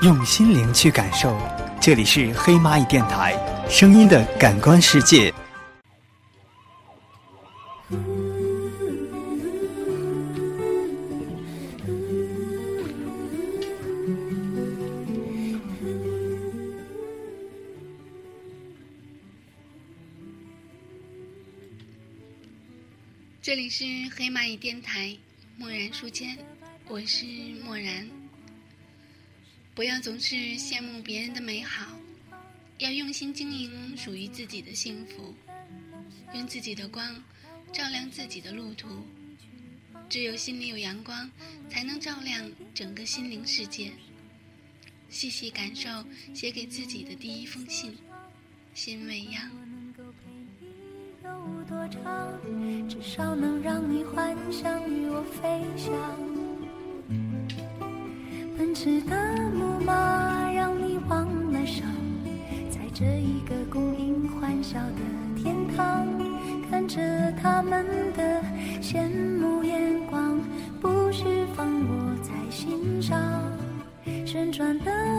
用心灵去感受。这里是黑蚂蚁电台，声音的感官世界。总是羡慕别人的美好，要用心经营属于自己的幸福，用自己的光照亮自己的路途。只有心里有阳光，才能照亮整个心灵世界。细细感受写给自己的第一封信，心未央。有多长，至少能让你幻想与我飞翔。奔驰的木马让你忘了伤，在这一个供应欢笑的天堂，看着他们的羡慕眼光，不需放我在心上。旋转的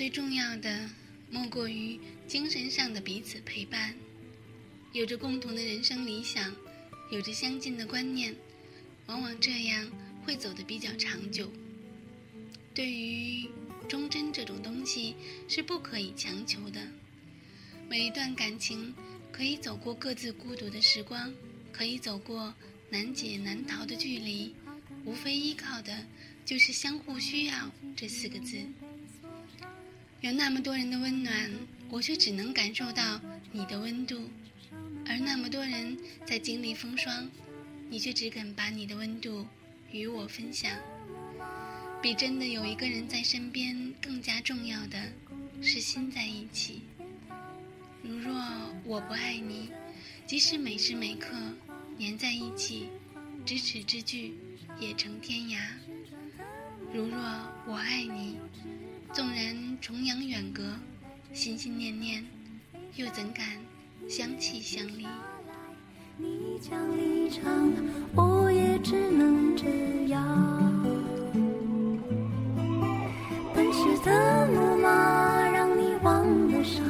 最重要的莫过于精神上的彼此陪伴，有着共同的人生理想，有着相近的观念。往往这样会走得比较长久。对于忠贞这种东西是不可以强求的。每一段感情可以走过各自孤独的时光，可以走过难解难逃的距离，无非依靠的就是相互需要这四个字。有那么多人的温暖，我却只能感受到你的温度；而那么多人在经历风霜。你却只肯把你的温度与我分享，比真的有一个人在身边更加重要的是心在一起。如若我不爱你，即使每时每刻黏在一起，咫尺之距也成天涯。如若我爱你，纵然重洋远隔，心心念念，又怎敢相弃相离？你将离场，我也只能这样。奔驰的木马让你忘了伤，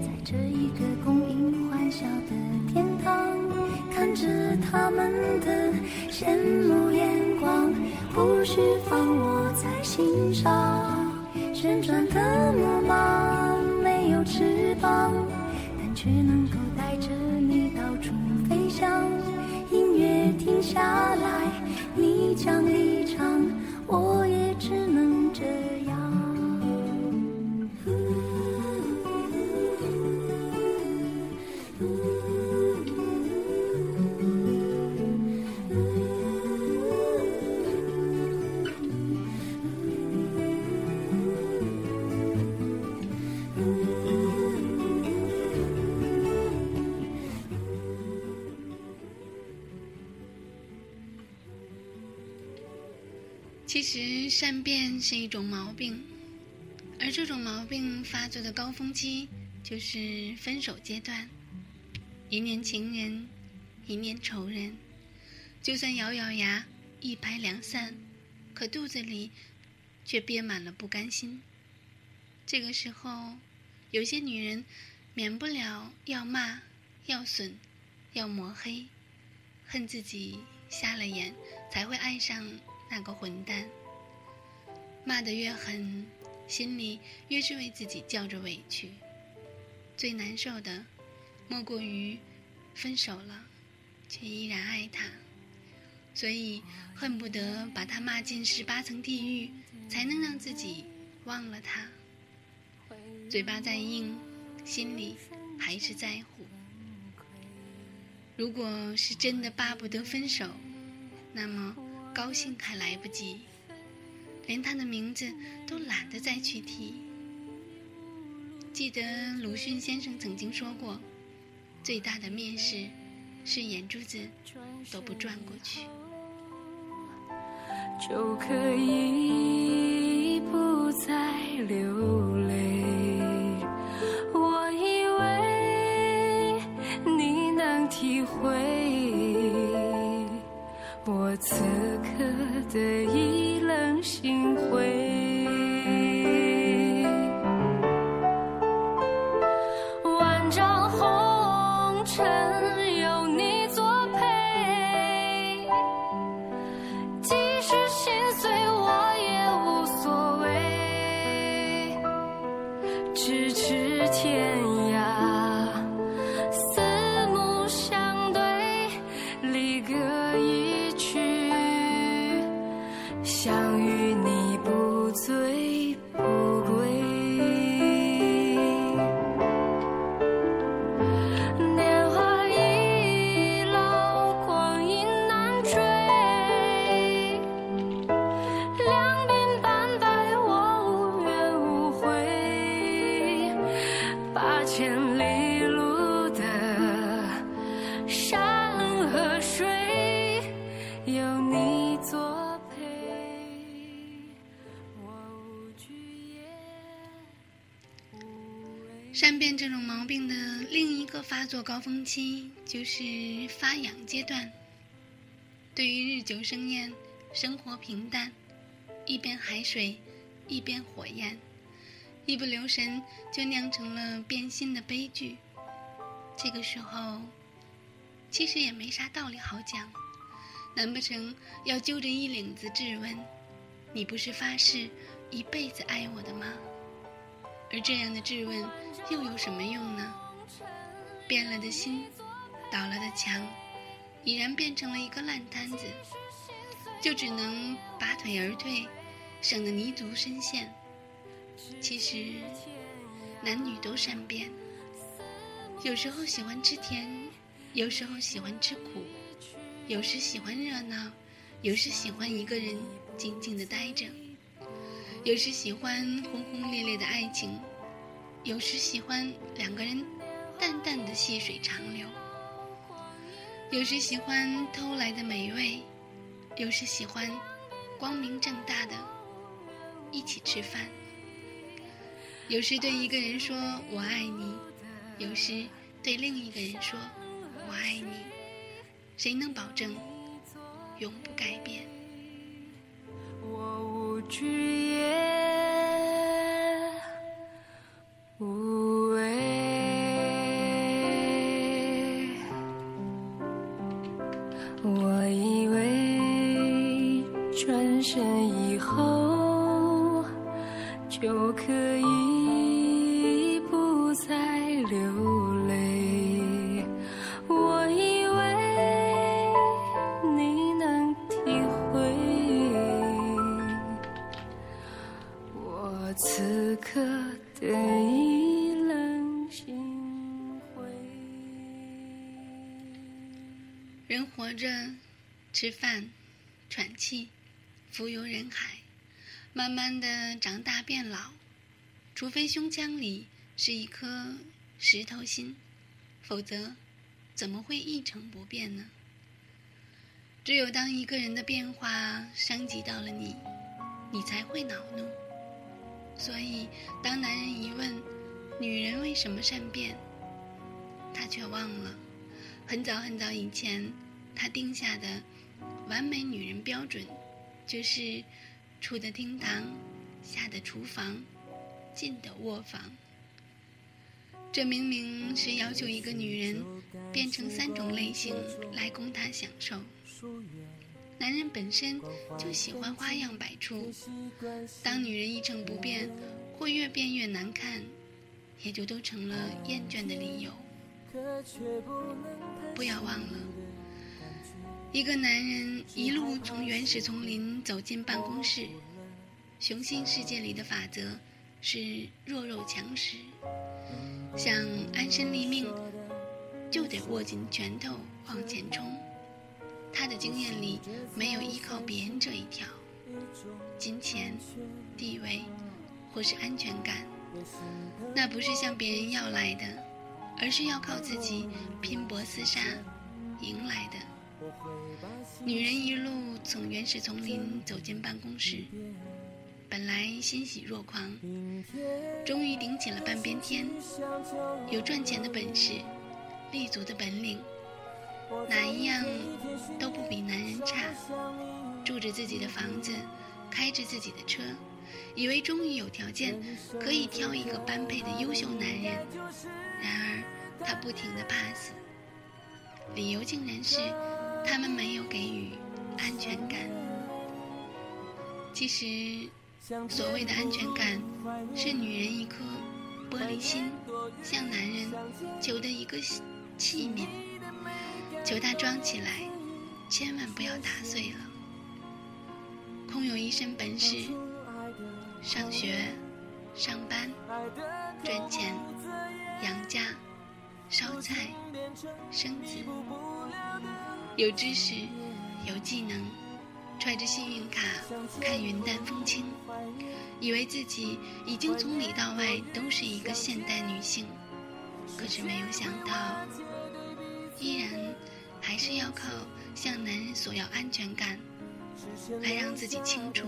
在这一个供应欢笑的天堂，看着他们的羡慕旋转的木马没有翅膀，但却能够带着你到处飞翔。音乐停下来，你将离其实善变是一种毛病，而这种毛病发作的高峰期就是分手阶段。一念情人，一念仇人，就算咬咬牙一拍两散，可肚子里却憋满了不甘心。这个时候，有些女人免不了要骂、要损、要抹黑，恨自己瞎了眼，才会爱上。那个混蛋，骂得越狠，心里越是为自己叫着委屈。最难受的，莫过于分手了，却依然爱他，所以恨不得把他骂进十八层地狱，才能让自己忘了他。嘴巴再硬，心里还是在乎。如果是真的巴不得分手，那么。高兴还来不及，连他的名字都懒得再去提。记得鲁迅先生曾经说过：“最大的蔑视是眼珠子都不转过去。就可以不再流泪。我以为你能体会我此刻的一冷心灰。善变这种毛病的另一个发作高峰期就是发痒阶段。对于日久生厌、生活平淡、一边海水一边火焰，一不留神就酿成了变心的悲剧。这个时候，其实也没啥道理好讲，难不成要揪着衣领子质问：“你不是发誓一辈子爱我的吗？”而这样的质问又有什么用呢？变了的心，倒了的墙，已然变成了一个烂摊子，就只能拔腿而退，省得泥足深陷。其实，男女都善变，有时候喜欢吃甜，有时候喜欢吃苦，有时喜欢热闹，有时喜欢一个人静静的待着。有时喜欢轰轰烈烈的爱情，有时喜欢两个人淡淡的细水长流。有时喜欢偷来的美味，有时喜欢光明正大的一起吃饭。有时对一个人说“我爱你”，有时对另一个人说“我爱你”，谁能保证永不改变？去也无畏。我以为转身以后就可以刻的意冷心灰。人活着，吃饭，喘气，浮游人海，慢慢的长大变老。除非胸腔里是一颗石头心，否则怎么会一成不变呢？只有当一个人的变化伤及到了你，你才会恼怒。所以，当男人一问女人为什么善变，他却忘了。很早很早以前，他定下的完美女人标准，就是出的厅堂，下的厨房，进的卧房。这明明是要求一个女人变成三种类型来供他享受。男人本身就喜欢花样百出，当女人一成不变或越变越难看，也就都成了厌倦的理由。不要忘了，一个男人一路从原始丛林走进办公室，雄性世界里的法则是弱肉强食，想安身立命，就得握紧拳头往前冲。他的经验里没有依靠别人这一条，金钱、地位或是安全感，那不是向别人要来的。而是要靠自己拼搏厮杀赢来的。女人一路从原始丛林走进办公室，本来欣喜若狂，终于顶起了半边天，有赚钱的本事，立足的本领，哪一样都不比男人差。住着自己的房子，开着自己的车，以为终于有条件可以挑一个般配的优秀男人，然而他不停的 pass，理由竟然是。他们没有给予安全感。其实，所谓的安全感，是女人一颗玻璃心向男人求的一个器皿，求他装起来，千万不要打碎了。空有一身本事，上学、上班、赚钱、养家、烧菜、生子。有知识，有技能，揣着幸运卡看云淡风轻，以为自己已经从里到外都是一个现代女性，可是没有想到，依然还是要靠向男人索要安全感，来让自己清楚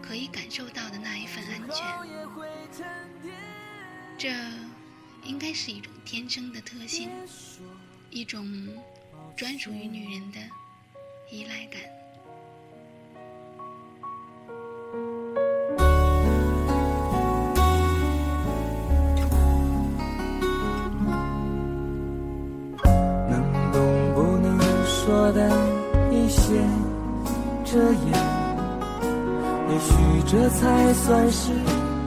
可以感受到的那一份安全。这应该是一种天生的特性，一种。专属于女人的依赖感。遮掩，也许这才算是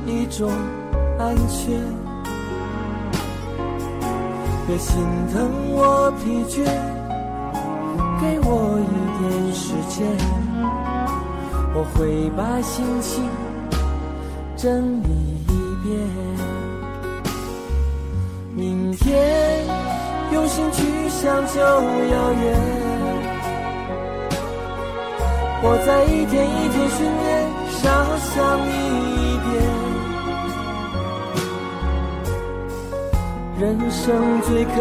一种安全。别心疼我疲倦。给我一点时间，我会把心情整理一遍。明天用心去想就遥远，我在一天一天训练，少想你一点。人生最可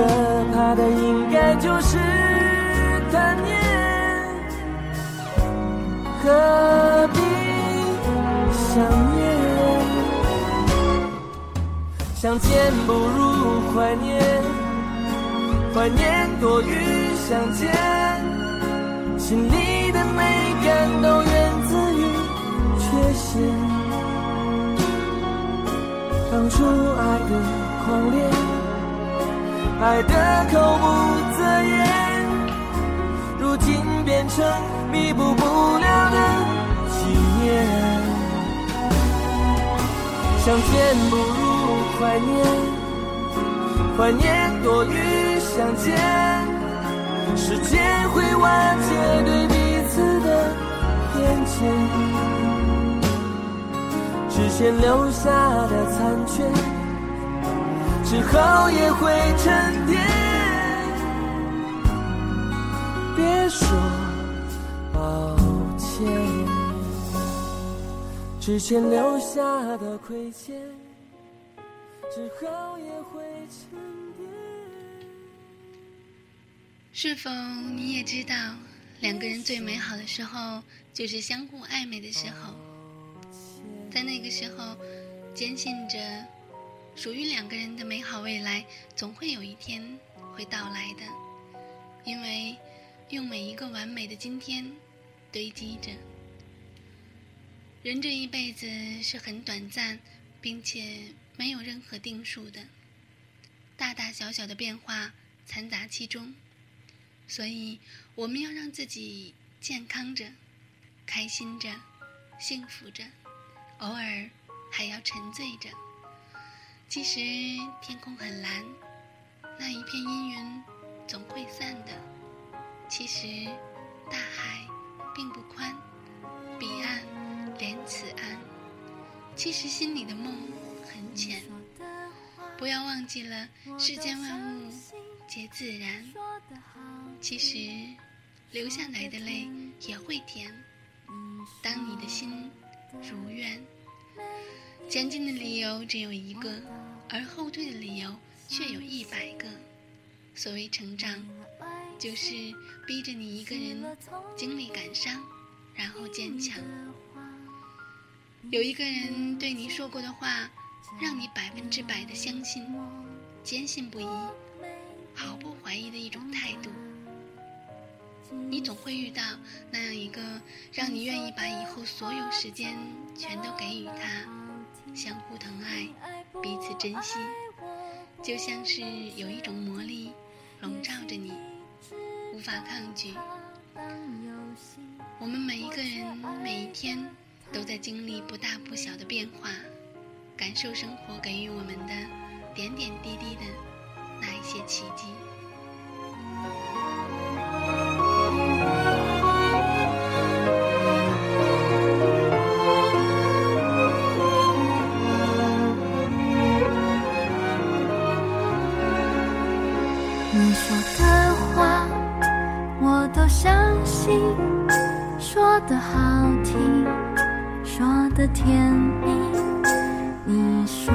怕的应该就是。贪念，何必想念？相见不如怀念，怀念？多于相见。心里美感都源自于缺陷。当初爱的狂烈，爱的口不择言。如今变成弥补不了的纪念，相见不如怀念，怀念多于相见。时间会瓦解对彼此的偏见，之前留下的残缺，之后也会沉淀。别说抱歉，之前留下的亏欠，之后也会沉淀。是否你也知道，两个人最美好的时候，就是相互暧昧的时候？在那个时候，坚信着属于两个人的美好未来，总会有一天会到来的，因为。用每一个完美的今天堆积着。人这一辈子是很短暂，并且没有任何定数的，大大小小的变化掺杂其中，所以我们要让自己健康着、开心着、幸福着，偶尔还要沉醉着。其实天空很蓝，那一片阴云总会散的。其实，大海并不宽，彼岸连此岸。其实心里的梦很浅，不要忘记了世间万物皆自然。其实，流下来的泪也会甜。当你的心如愿，前进的理由只有一个，而后退的理由却有一百个。所谓成长，就是逼着你一个人经历感伤，然后坚强。有一个人对你说过的话，让你百分之百的相信，坚信不疑，毫不怀疑的一种态度。你总会遇到那样一个让你愿意把以后所有时间全都给予他，相互疼爱，彼此珍惜，就像是有一种魔力笼罩着你，无法抗拒。我们每一个人每一天都在经历不大不小的变化，感受生活给予我们的点点滴滴的那一些奇迹。甜蜜。你说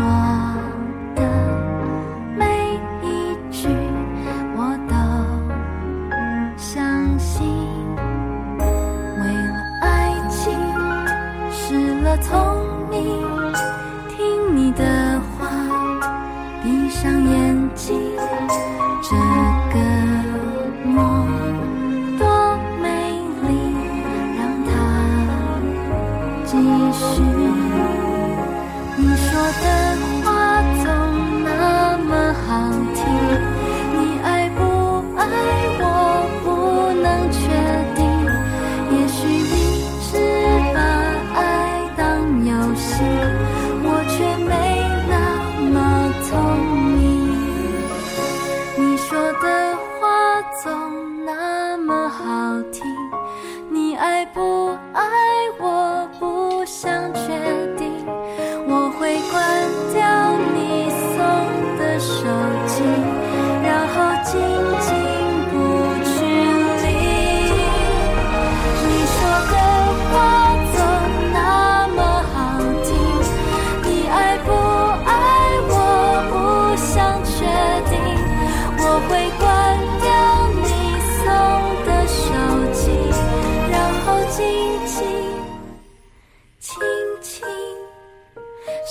的每一句我都相信。为了爱情失了聪明，听你的话，闭上眼睛。这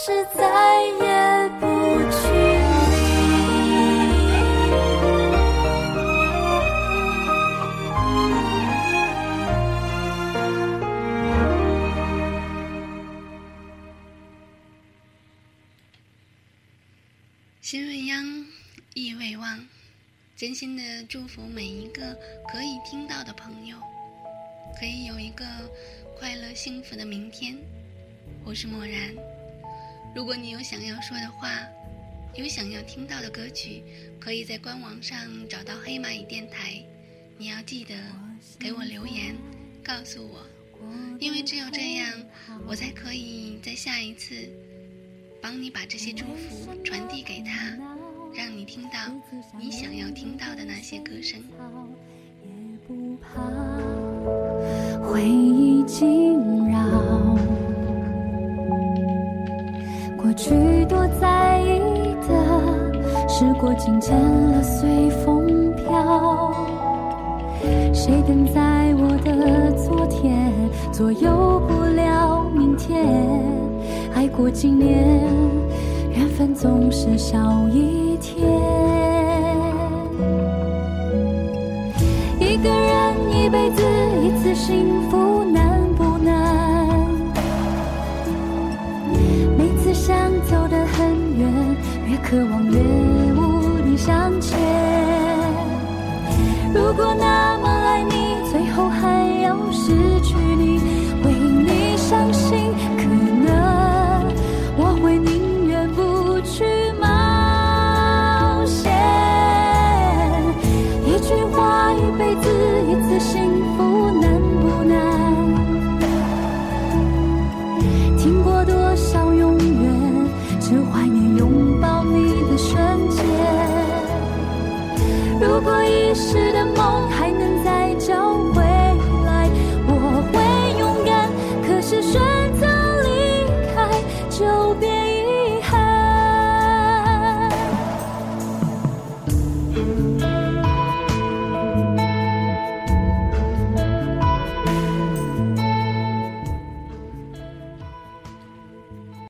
是再也不去理。心未央，意未忘，真心的祝福每一个可以听到的朋友，可以有一个快乐幸福的明天。我是漠然，如果你有想要说的话，有想要听到的歌曲，可以在官网上找到黑蚂蚁电台。你要记得给我留言，告诉我，因为只有这样，我才可以在下一次帮你把这些祝福传递给他，让你听到你想要听到的那些歌声。也不怕回忆去多在意的，时过境迁了随风飘。谁等在我的昨天，左右不了明天。爱过几年，缘分总是少一天。渴望越无力向前。如果那